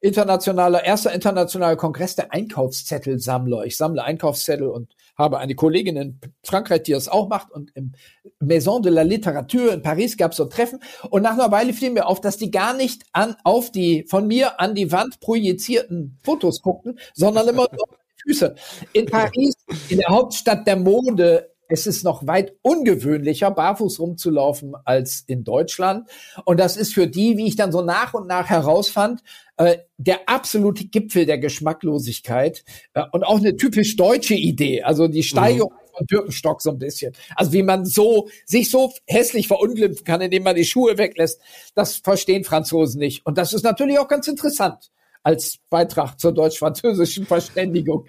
internationaler, erster internationaler Kongress der Einkaufszettelsammler. Ich sammle Einkaufszettel und habe eine Kollegin in Frankreich, die das auch macht und im Maison de la Literature in Paris gab es so Treffen und nach einer Weile fiel mir auf, dass die gar nicht an auf die von mir an die Wand projizierten Fotos guckten, sondern immer nur Füße. In Paris, in der Hauptstadt der Mode, es ist noch weit ungewöhnlicher, barfuß rumzulaufen als in Deutschland. Und das ist für die, wie ich dann so nach und nach herausfand, äh, der absolute Gipfel der Geschmacklosigkeit äh, und auch eine typisch deutsche Idee. Also die Steigerung mhm. von Birkenstock so ein bisschen. Also wie man so sich so hässlich verunglimpfen kann, indem man die Schuhe weglässt, das verstehen Franzosen nicht. Und das ist natürlich auch ganz interessant als Beitrag zur deutsch-französischen Verständigung.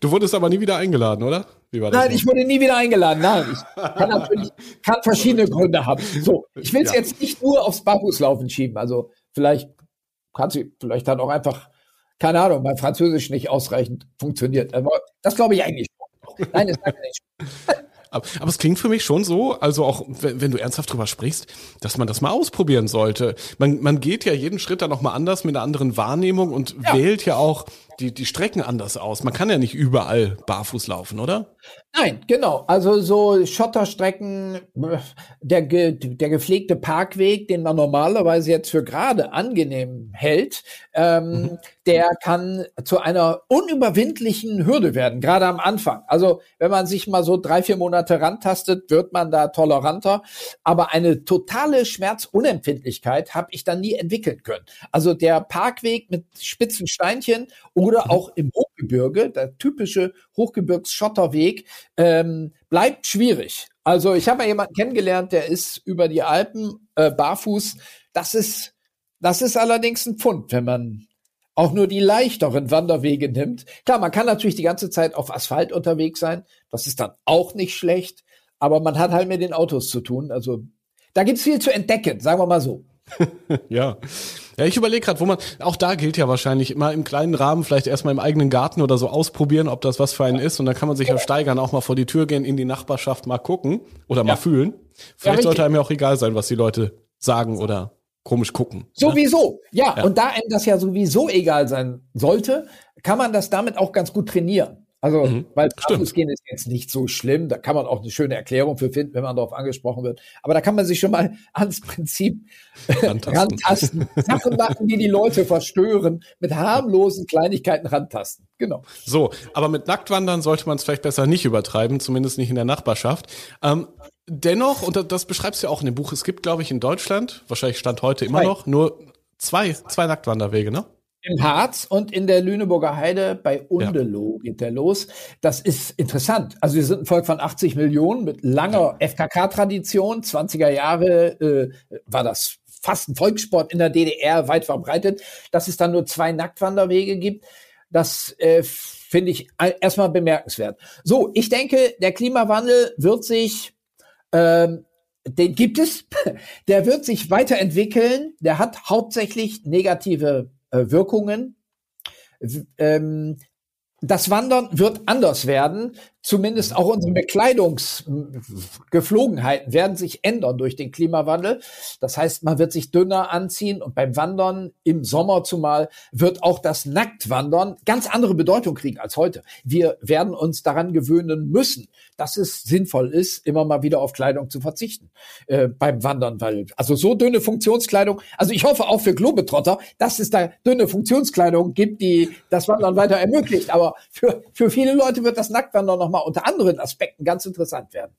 Du wurdest aber nie wieder eingeladen, oder? Nein, noch? ich wurde nie wieder eingeladen. Nein, ich kann natürlich kann verschiedene Gründe haben. So, ich will es ja. jetzt nicht nur aufs Barfußlaufen schieben. Also vielleicht kann sie, vielleicht hat auch einfach, keine Ahnung, mein Französisch nicht ausreichend funktioniert. Aber das glaube ich eigentlich. Nein, das nicht. Aber, aber es klingt für mich schon so, also auch wenn, wenn, du ernsthaft drüber sprichst, dass man das mal ausprobieren sollte. Man, man geht ja jeden Schritt dann nochmal anders mit einer anderen Wahrnehmung und ja. wählt ja auch die, die Strecken anders aus. Man kann ja nicht überall barfuß laufen, oder? Nein, genau. Also so Schotterstrecken, der, der gepflegte Parkweg, den man normalerweise jetzt für gerade angenehm hält, ähm, mhm. der kann zu einer unüberwindlichen Hürde werden, gerade am Anfang. Also wenn man sich mal so drei, vier Monate rantastet, wird man da toleranter. Aber eine totale Schmerzunempfindlichkeit habe ich dann nie entwickeln können. Also der Parkweg mit spitzen Steinchen oder mhm. auch im Hochgebirge, der typische Hochgebirgsschotterweg, ähm, bleibt schwierig. Also ich habe mal jemanden kennengelernt, der ist über die Alpen äh, barfuß. Das ist, das ist allerdings ein Pfund, wenn man auch nur die leichteren Wanderwege nimmt. Klar, man kann natürlich die ganze Zeit auf Asphalt unterwegs sein. Das ist dann auch nicht schlecht. Aber man hat halt mit den Autos zu tun. Also da gibt's viel zu entdecken, sagen wir mal so. ja. Ja, ich überlege gerade, wo man, auch da gilt ja wahrscheinlich immer im kleinen Rahmen, vielleicht erstmal im eigenen Garten oder so ausprobieren, ob das was für einen ist. Und dann kann man sich ja steigern, auch mal vor die Tür gehen, in die Nachbarschaft mal gucken oder mal fühlen. Vielleicht sollte einem ja auch egal sein, was die Leute sagen oder komisch gucken. Ne? Sowieso, ja. ja. Und da einem das ja sowieso egal sein sollte, kann man das damit auch ganz gut trainieren. Also, mhm, weil gehen ist jetzt nicht so schlimm. Da kann man auch eine schöne Erklärung für finden, wenn man darauf angesprochen wird. Aber da kann man sich schon mal ans Prinzip rantasten. rantasten. Sachen machen, die die Leute verstören, mit harmlosen Kleinigkeiten rantasten. Genau. So, aber mit Nacktwandern sollte man es vielleicht besser nicht übertreiben, zumindest nicht in der Nachbarschaft. Ähm, dennoch, und das beschreibst du ja auch in dem Buch, es gibt, glaube ich, in Deutschland, wahrscheinlich Stand heute immer noch, nur zwei, zwei Nacktwanderwege, ne? Im Harz und in der Lüneburger Heide bei Undeloh ja. geht der los. Das ist interessant. Also wir sind ein Volk von 80 Millionen mit langer FKK-Tradition. 20er Jahre äh, war das fast ein Volkssport in der DDR weit verbreitet. Dass es dann nur zwei Nacktwanderwege gibt, das äh, finde ich erstmal bemerkenswert. So, ich denke, der Klimawandel wird sich ähm, den gibt es, der wird sich weiterentwickeln, der hat hauptsächlich negative Wirkungen. Ähm, das Wandern wird anders werden. Zumindest auch unsere Bekleidungsgeflogenheiten werden sich ändern durch den Klimawandel. Das heißt, man wird sich dünner anziehen und beim Wandern im Sommer zumal wird auch das Nacktwandern ganz andere Bedeutung kriegen als heute. Wir werden uns daran gewöhnen müssen, dass es sinnvoll ist, immer mal wieder auf Kleidung zu verzichten äh, beim Wandern, weil also so dünne Funktionskleidung. Also ich hoffe auch für Globetrotter, dass es da dünne Funktionskleidung gibt, die das Wandern weiter ermöglicht. Aber für für viele Leute wird das Nacktwandern noch mal unter anderen Aspekten ganz interessant werden.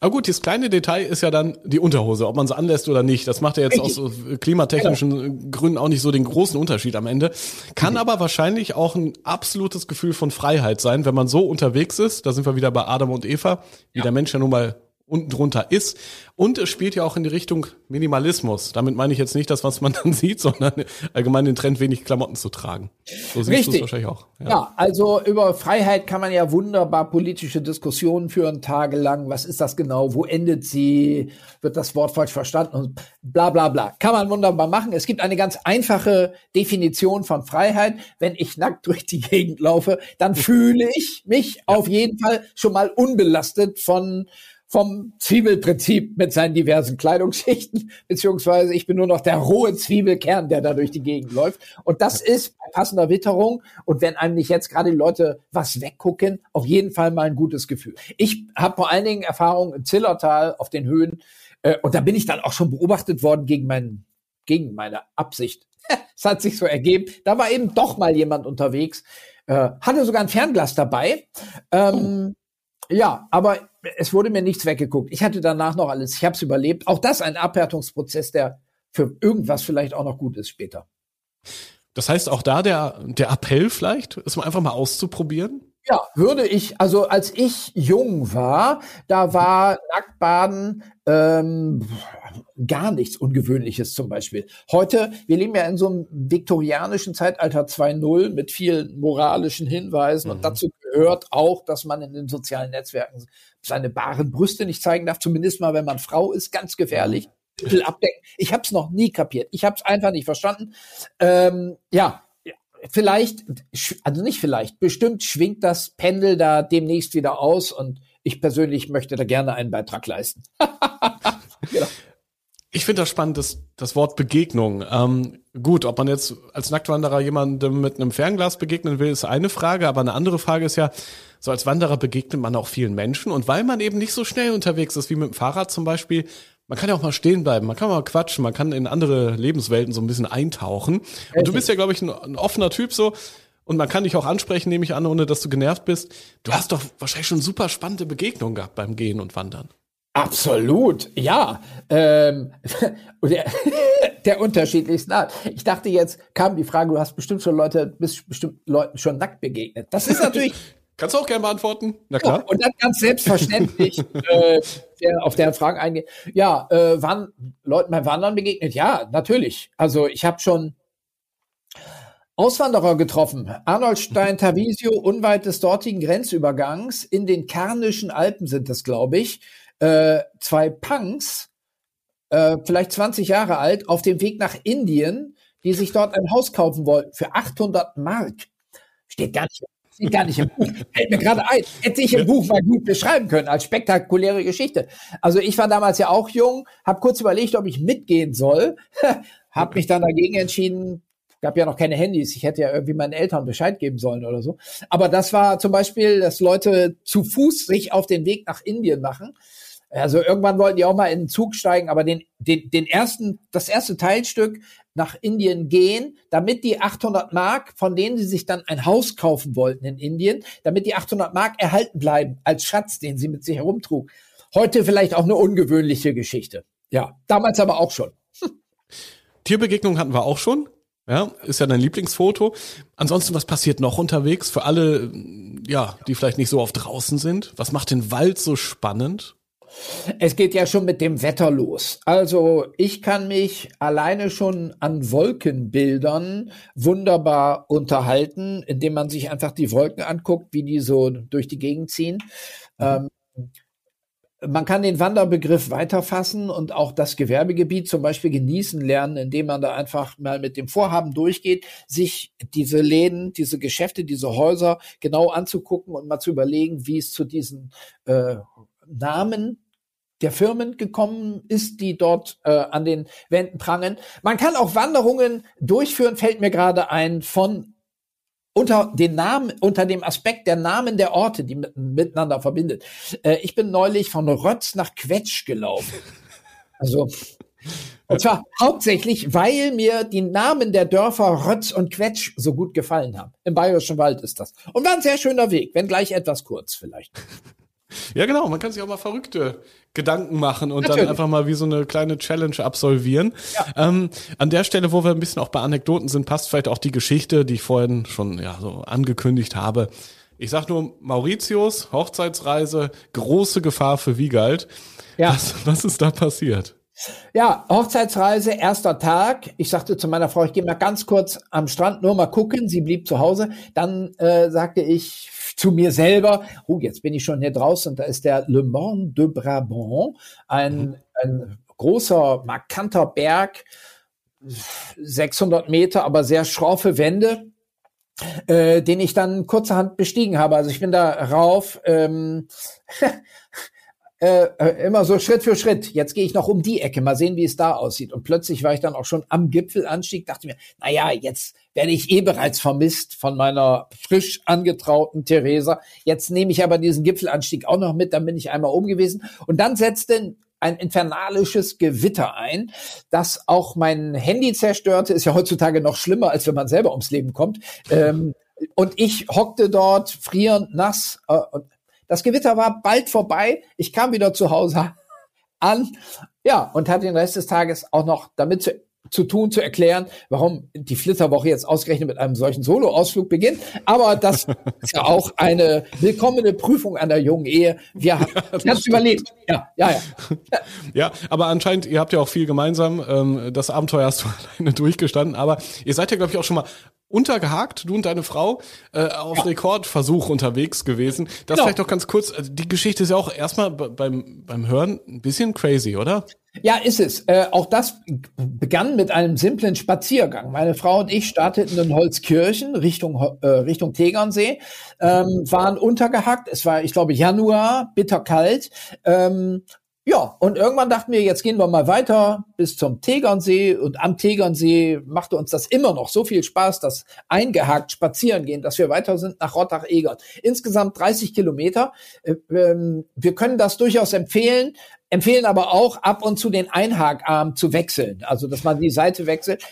Aber gut, das kleine Detail ist ja dann die Unterhose, ob man sie anlässt oder nicht. Das macht ja jetzt aus so klimatechnischen genau. Gründen auch nicht so den großen Unterschied am Ende. Kann mhm. aber wahrscheinlich auch ein absolutes Gefühl von Freiheit sein, wenn man so unterwegs ist. Da sind wir wieder bei Adam und Eva, wie ja. der Mensch ja nun mal unten drunter ist. Und es spielt ja auch in die Richtung Minimalismus. Damit meine ich jetzt nicht das, was man dann sieht, sondern allgemein den Trend, wenig Klamotten zu tragen. So siehst Richtig. du es wahrscheinlich auch. Ja. ja. also über Freiheit kann man ja wunderbar politische Diskussionen führen, tagelang. Was ist das genau? Wo endet sie? Wird das Wort falsch verstanden? Und bla bla bla. Kann man wunderbar machen. Es gibt eine ganz einfache Definition von Freiheit. Wenn ich nackt durch die Gegend laufe, dann fühle ich mich ja. auf jeden Fall schon mal unbelastet von vom Zwiebelprinzip mit seinen diversen Kleidungsschichten, beziehungsweise ich bin nur noch der rohe Zwiebelkern, der da durch die Gegend läuft. Und das ist bei passender Witterung und wenn einem nicht jetzt gerade die Leute was weggucken, auf jeden Fall mal ein gutes Gefühl. Ich habe vor allen Dingen Erfahrungen im Zillertal auf den Höhen äh, und da bin ich dann auch schon beobachtet worden gegen meinen gegen meine Absicht. Es hat sich so ergeben. Da war eben doch mal jemand unterwegs, äh, hatte sogar ein Fernglas dabei. Ähm, oh. Ja, aber es wurde mir nichts weggeguckt. Ich hatte danach noch alles. Ich habe es überlebt. Auch das ein Abhärtungsprozess, der für irgendwas vielleicht auch noch gut ist später. Das heißt auch da der, der Appell vielleicht, es mal einfach mal auszuprobieren? Ja, würde ich, also als ich jung war, da war Nacktbaden ähm, gar nichts Ungewöhnliches zum Beispiel. Heute, wir leben ja in so einem viktorianischen Zeitalter 2.0 mit vielen moralischen Hinweisen mhm. und dazu gehört auch, dass man in den sozialen Netzwerken seine baren Brüste nicht zeigen darf, zumindest mal, wenn man Frau ist, ganz gefährlich. Abdecken. Ich habe es noch nie kapiert. Ich habe es einfach nicht verstanden. Ähm, ja, vielleicht, also nicht vielleicht, bestimmt schwingt das Pendel da demnächst wieder aus und ich persönlich möchte da gerne einen Beitrag leisten. genau. Ich finde das spannend, das, das Wort Begegnung. Ähm, gut, ob man jetzt als Nacktwanderer jemandem mit einem Fernglas begegnen will, ist eine Frage, aber eine andere Frage ist ja, so als Wanderer begegnet man auch vielen Menschen und weil man eben nicht so schnell unterwegs ist wie mit dem Fahrrad zum Beispiel, man kann ja auch mal stehen bleiben, man kann mal quatschen, man kann in andere Lebenswelten so ein bisschen eintauchen. Und du bist ja, glaube ich, ein, ein offener Typ so. Und man kann dich auch ansprechen, nehme ich an, ohne dass du genervt bist. Du hast doch wahrscheinlich schon super spannende Begegnungen gehabt beim Gehen und Wandern. Absolut, ja. Ähm, der, der unterschiedlichsten Art. Ich dachte jetzt kam die Frage, du hast bestimmt schon Leute, bist bestimmt Leuten schon nackt begegnet. Das ist natürlich Kannst du auch gerne beantworten? Na klar. und dann ganz selbstverständlich äh, der, auf deren Fragen eingehen. Ja, äh, wann Leuten beim Wandern begegnet? Ja, natürlich. Also ich habe schon Auswanderer getroffen. Arnold Stein Tavisio, unweit des dortigen Grenzübergangs. In den Karnischen Alpen sind das, glaube ich. Äh, zwei Punks, äh, vielleicht 20 Jahre alt, auf dem Weg nach Indien die sich dort ein Haus kaufen wollten für 800 Mark. Steht gar nicht, steht gar nicht im Buch. Fällt mir gerade ein. Hätte ich im Buch mal gut beschreiben können als spektakuläre Geschichte. Also ich war damals ja auch jung, habe kurz überlegt, ob ich mitgehen soll, habe mich dann dagegen entschieden, gab ja noch keine Handys. Ich hätte ja irgendwie meinen Eltern Bescheid geben sollen oder so. Aber das war zum Beispiel, dass Leute zu Fuß sich auf den Weg nach Indien machen. Also irgendwann wollten die auch mal in den Zug steigen, aber den, den, den ersten, das erste Teilstück nach Indien gehen, damit die 800 Mark, von denen sie sich dann ein Haus kaufen wollten in Indien, damit die 800 Mark erhalten bleiben als Schatz, den sie mit sich herumtrug. Heute vielleicht auch eine ungewöhnliche Geschichte. Ja, damals aber auch schon. Tierbegegnung hatten wir auch schon. Ja, ist ja dein Lieblingsfoto. Ansonsten, was passiert noch unterwegs für alle, ja, die vielleicht nicht so oft draußen sind? Was macht den Wald so spannend? Es geht ja schon mit dem Wetter los. Also ich kann mich alleine schon an Wolkenbildern wunderbar unterhalten, indem man sich einfach die Wolken anguckt, wie die so durch die Gegend ziehen. Mhm. Ähm, man kann den Wanderbegriff weiterfassen und auch das Gewerbegebiet zum Beispiel genießen lernen, indem man da einfach mal mit dem Vorhaben durchgeht, sich diese Läden, diese Geschäfte, diese Häuser genau anzugucken und mal zu überlegen, wie es zu diesen äh, Namen der Firmen gekommen ist, die dort äh, an den Wänden prangen. Man kann auch Wanderungen durchführen, fällt mir gerade ein, von unter den Namen, unter dem Aspekt der Namen der Orte, die mit, miteinander verbindet. Äh, ich bin neulich von Rötz nach Quetsch gelaufen. Also, und zwar hauptsächlich, weil mir die Namen der Dörfer Rötz und Quetsch so gut gefallen haben. Im Bayerischen Wald ist das. Und war ein sehr schöner Weg, wenn gleich etwas kurz vielleicht. Ja, genau. Man kann sich auch mal verrückte Gedanken machen und Natürlich. dann einfach mal wie so eine kleine Challenge absolvieren. Ja. Ähm, an der Stelle, wo wir ein bisschen auch bei Anekdoten sind, passt vielleicht auch die Geschichte, die ich vorhin schon ja, so angekündigt habe. Ich sag nur Mauritius, Hochzeitsreise, große Gefahr für Wiegald. Ja. Was, was ist da passiert? Ja, Hochzeitsreise, erster Tag. Ich sagte zu meiner Frau, ich gehe mal ganz kurz am Strand nur mal gucken. Sie blieb zu Hause. Dann äh, sagte ich zu mir selber, oh, jetzt bin ich schon hier draußen. Da ist der Le Mans de Brabant, ein, mhm. ein großer, markanter Berg, 600 Meter, aber sehr schroffe Wände. Äh, den ich dann kurzerhand bestiegen habe. Also ich bin da rauf, ähm, Äh, äh, immer so Schritt für Schritt. Jetzt gehe ich noch um die Ecke, mal sehen, wie es da aussieht. Und plötzlich war ich dann auch schon am Gipfelanstieg, dachte mir, na ja, jetzt werde ich eh bereits vermisst von meiner frisch angetrauten Theresa. Jetzt nehme ich aber diesen Gipfelanstieg auch noch mit, dann bin ich einmal oben gewesen. Und dann setzte ein infernalisches Gewitter ein, das auch mein Handy zerstörte. Ist ja heutzutage noch schlimmer, als wenn man selber ums Leben kommt. Ähm, und ich hockte dort frierend nass äh, und das Gewitter war bald vorbei. Ich kam wieder zu Hause an, ja, und hatte den Rest des Tages auch noch damit zu, zu tun, zu erklären, warum die Flitterwoche jetzt ausgerechnet mit einem solchen Solo-Ausflug beginnt. Aber das ist ja auch eine willkommene Prüfung an der jungen Ehe. Wir haben es überlebt. Ja, ja, ja. Ja, aber anscheinend, ihr habt ja auch viel gemeinsam. Ähm, das Abenteuer hast du alleine durchgestanden. Aber ihr seid ja, glaube ich, auch schon mal untergehakt, du und deine Frau, äh, auf ja. Rekordversuch unterwegs gewesen. Das genau. vielleicht doch ganz kurz. Also die Geschichte ist ja auch erstmal beim, beim Hören ein bisschen crazy, oder? Ja, ist es. Äh, auch das begann mit einem simplen Spaziergang. Meine Frau und ich starteten in Holzkirchen Richtung, äh, Richtung Tegernsee, ähm, waren untergehackt. Es war, ich glaube, Januar, bitterkalt. Ähm, ja, und irgendwann dachten wir, jetzt gehen wir mal weiter bis zum Tegernsee und am Tegernsee machte uns das immer noch so viel Spaß, das eingehakt spazieren gehen, dass wir weiter sind nach Rottach-Egern. Insgesamt 30 Kilometer. Äh, ähm, wir können das durchaus empfehlen empfehlen aber auch ab und zu den Einhakarm zu wechseln, also dass man die Seite wechselt.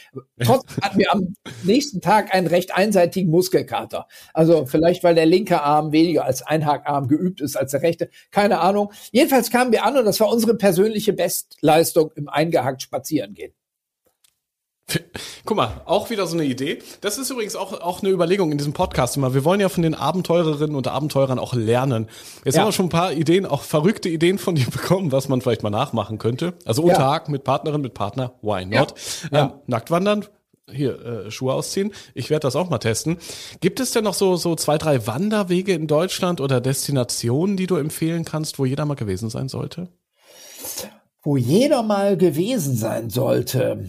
Trotzdem hatten wir am nächsten Tag einen recht einseitigen Muskelkater. Also vielleicht, weil der linke Arm weniger als Einhakarm geübt ist als der rechte, keine Ahnung. Jedenfalls kamen wir an und das war unsere persönliche Bestleistung im eingehakt spazieren gehen. Guck mal, auch wieder so eine Idee. Das ist übrigens auch, auch eine Überlegung in diesem Podcast immer. Wir wollen ja von den Abenteurerinnen und Abenteurern auch lernen. Jetzt ja. haben wir schon ein paar Ideen, auch verrückte Ideen von dir bekommen, was man vielleicht mal nachmachen könnte. Also ja. mit Partnerin, mit Partner, why not? Ja. Ähm, nackt wandern, hier äh, Schuhe ausziehen. Ich werde das auch mal testen. Gibt es denn noch so so zwei, drei Wanderwege in Deutschland oder Destinationen, die du empfehlen kannst, wo jeder mal gewesen sein sollte? Wo jeder mal gewesen sein sollte.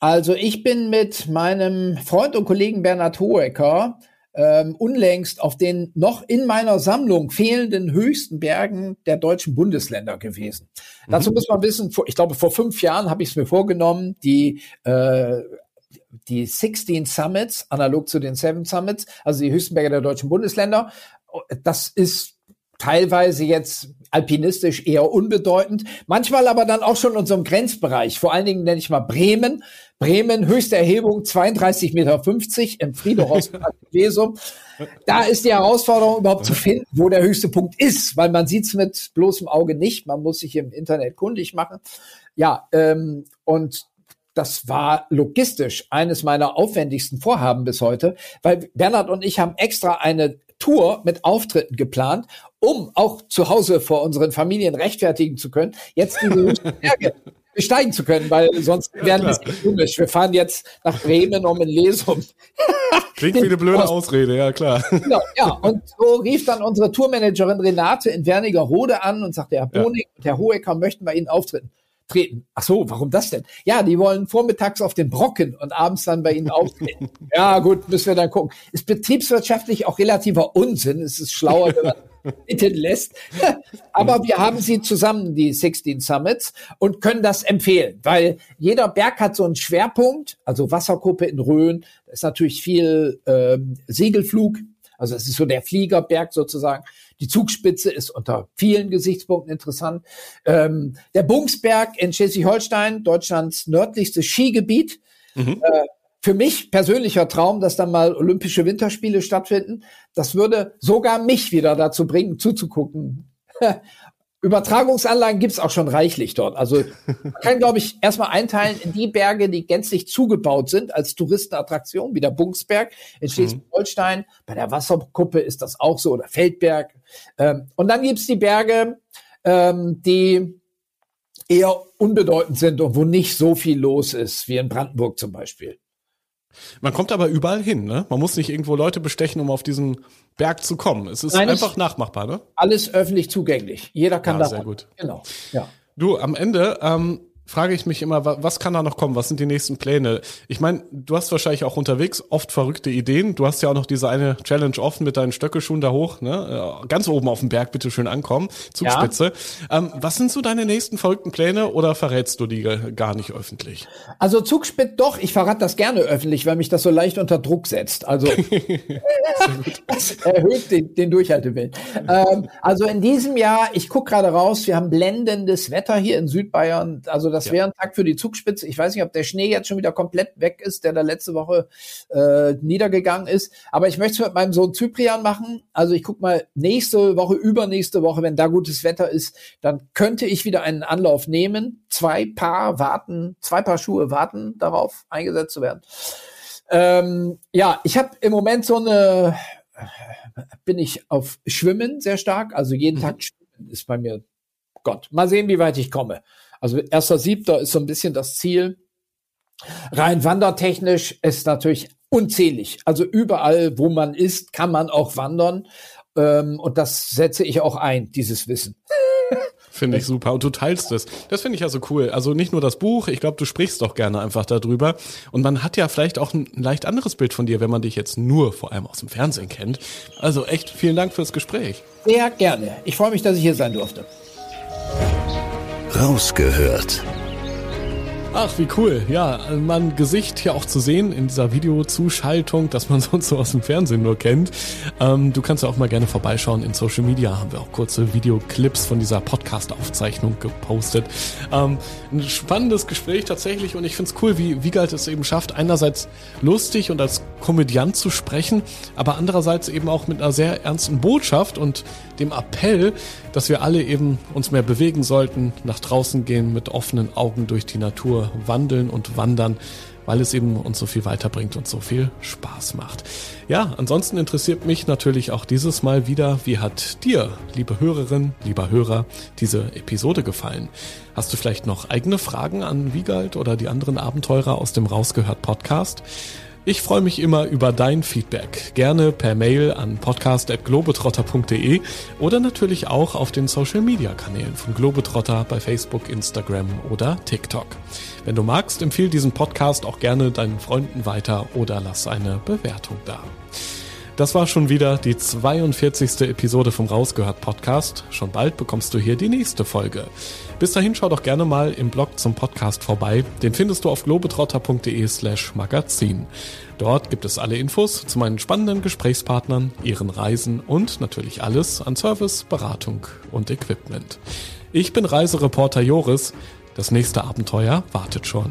Also ich bin mit meinem Freund und Kollegen Bernhard Hohecker ähm, unlängst auf den noch in meiner Sammlung fehlenden höchsten Bergen der deutschen Bundesländer gewesen. Mhm. Dazu muss man wissen, vor, ich glaube, vor fünf Jahren habe ich es mir vorgenommen, die äh, die 16 Summits, analog zu den Seven Summits, also die höchsten Berge der deutschen Bundesländer. Das ist teilweise jetzt alpinistisch eher unbedeutend, manchmal aber dann auch schon in unserem Grenzbereich. Vor allen Dingen nenne ich mal Bremen. Bremen, höchste Erhebung 32,50 Meter im Friedhof Lesum. Da ist die Herausforderung überhaupt zu finden, wo der höchste Punkt ist, weil man sieht es mit bloßem Auge nicht. Man muss sich im Internet kundig machen. Ja, ähm, und das war logistisch eines meiner aufwendigsten Vorhaben bis heute, weil Bernhard und ich haben extra eine Tour mit Auftritten geplant, um auch zu Hause vor unseren Familien rechtfertigen zu können, jetzt diese Berge besteigen zu können, weil sonst ja, wären wir komisch. Wir fahren jetzt nach Bremen um in Lesung. Klingt wie eine blöde Ausrede, ja klar. Genau, ja, und so rief dann unsere Tourmanagerin Renate in Wernigerode an und sagte, Herr Bonig ja. und Herr Hohecker möchten bei Ihnen auftreten treten. Ach so, warum das denn? Ja, die wollen vormittags auf den Brocken und abends dann bei ihnen auftreten. ja, gut, müssen wir dann gucken. Ist betriebswirtschaftlich auch relativer Unsinn. Es ist schlauer, wenn man bitten lässt. Aber wir haben sie zusammen, die 16 Summits, und können das empfehlen, weil jeder Berg hat so einen Schwerpunkt, also Wasserkuppe in Rhön, da ist natürlich viel ähm, Segelflug, also es ist so der Fliegerberg sozusagen. Die Zugspitze ist unter vielen Gesichtspunkten interessant. Ähm, der Bungsberg in Schleswig-Holstein, Deutschlands nördlichstes Skigebiet. Mhm. Äh, für mich persönlicher Traum, dass dann mal Olympische Winterspiele stattfinden. Das würde sogar mich wieder dazu bringen, zuzugucken. Übertragungsanlagen gibt's auch schon reichlich dort. Also man kann, glaube ich, erstmal einteilen in die Berge, die gänzlich zugebaut sind als Touristenattraktion, wie der Bungsberg in Schleswig-Holstein. Bei der Wasserkuppe ist das auch so, oder Feldberg. Ähm, und dann gibt's die Berge, ähm, die eher unbedeutend sind und wo nicht so viel los ist, wie in Brandenburg zum Beispiel. Man kommt aber überall hin, ne? Man muss nicht irgendwo Leute bestechen, um auf diesen Berg zu kommen. Es ist Nein, einfach nachmachbar, ne? Alles öffentlich zugänglich. Jeder kann ja, da. Sehr gut. Genau. Ja. Du, am Ende ähm, frage ich mich immer, was kann da noch kommen? Was sind die nächsten Pläne? Ich meine, du hast wahrscheinlich auch unterwegs oft verrückte Ideen. Du hast ja auch noch diese eine Challenge offen mit deinen Stöckelschuhen da hoch, ne? Äh, ganz oben auf dem Berg bitte schön ankommen, Zugspitze. Ja. Ähm, was sind so deine nächsten verrückten Pläne oder verrätst du die gar nicht öffentlich? Also Zugspitze doch, ich verrate das gerne öffentlich, weil mich das so leicht unter Druck setzt. Also das erhöht den, den Durchhaltewillen. Ähm, also in diesem Jahr, ich gucke gerade raus, wir haben blendendes Wetter hier in Südbayern. Also das ja. wäre ein Tag für die Zugspitze. Ich weiß nicht, ob der Schnee jetzt schon wieder komplett weg ist, der da letzte Woche äh, niedergegangen ist. Aber ich möchte es mit meinem Sohn Zyprian machen. Also ich guck mal nächste Woche, übernächste Woche, wenn da gutes Wetter ist, dann könnte ich wieder einen Anlauf nehmen. Zwei Paar warten, zwei Paar Schuhe warten darauf, eingesetzt zu werden. Ähm, ja, ich habe im Moment so eine, bin ich auf Schwimmen sehr stark. Also jeden mhm. Tag Schwimmen ist bei mir Gott. Mal sehen, wie weit ich komme. Also erster Siebter ist so ein bisschen das Ziel. Rein wandertechnisch ist natürlich unzählig. Also überall, wo man ist, kann man auch wandern. Ähm, und das setze ich auch ein, dieses Wissen. Finde ich super. Und du teilst es. Das finde ich ja so cool. Also nicht nur das Buch, ich glaube, du sprichst doch gerne einfach darüber. Und man hat ja vielleicht auch ein leicht anderes Bild von dir, wenn man dich jetzt nur vor allem aus dem Fernsehen kennt. Also echt vielen Dank fürs Gespräch. Sehr gerne. Ich freue mich, dass ich hier sein durfte. Rausgehört. Ach, wie cool. Ja, mein Gesicht hier auch zu sehen in dieser Videozuschaltung, dass man sonst so aus dem Fernsehen nur kennt. Ähm, du kannst ja auch mal gerne vorbeischauen. In Social Media haben wir auch kurze Videoclips von dieser Podcast-Aufzeichnung gepostet. Ähm, ein spannendes Gespräch tatsächlich und ich finde es cool, wie Wiegald es eben schafft, einerseits lustig und als Komödiant zu sprechen, aber andererseits eben auch mit einer sehr ernsten Botschaft und dem Appell, dass wir alle eben uns mehr bewegen sollten, nach draußen gehen, mit offenen Augen durch die Natur wandeln und wandern, weil es eben uns so viel weiterbringt und so viel Spaß macht. Ja, ansonsten interessiert mich natürlich auch dieses Mal wieder, wie hat dir, liebe Hörerin, lieber Hörer, diese Episode gefallen? Hast du vielleicht noch eigene Fragen an Wiegald oder die anderen Abenteurer aus dem Rausgehört Podcast? Ich freue mich immer über dein Feedback. Gerne per Mail an podcast.globetrotter.de oder natürlich auch auf den Social Media Kanälen von Globetrotter bei Facebook, Instagram oder TikTok. Wenn du magst, empfehle diesen Podcast auch gerne deinen Freunden weiter oder lass eine Bewertung da. Das war schon wieder die 42. Episode vom Rausgehört Podcast. Schon bald bekommst du hier die nächste Folge. Bis dahin schau doch gerne mal im Blog zum Podcast vorbei. Den findest du auf globetrotter.de slash magazin. Dort gibt es alle Infos zu meinen spannenden Gesprächspartnern, ihren Reisen und natürlich alles an Service, Beratung und Equipment. Ich bin Reisereporter Joris. Das nächste Abenteuer wartet schon.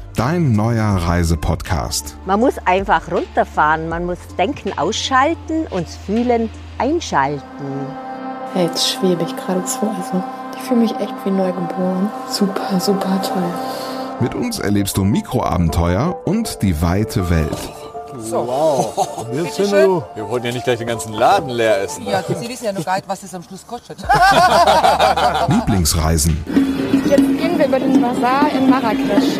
Dein neuer Reisepodcast. Man muss einfach runterfahren, man muss Denken ausschalten und Fühlen einschalten. Hey, jetzt schwebe ich geradezu. Also, ich fühle mich echt wie neugeboren. Super, super toll. Mit uns erlebst du Mikroabenteuer und die weite Welt. Wir wollten ja nicht gleich den ganzen Laden leer essen. Ja, Sie wissen ja noch gar nicht, was es am Schluss kostet. Lieblingsreisen. Jetzt gehen wir über den Bazar in Marrakesch.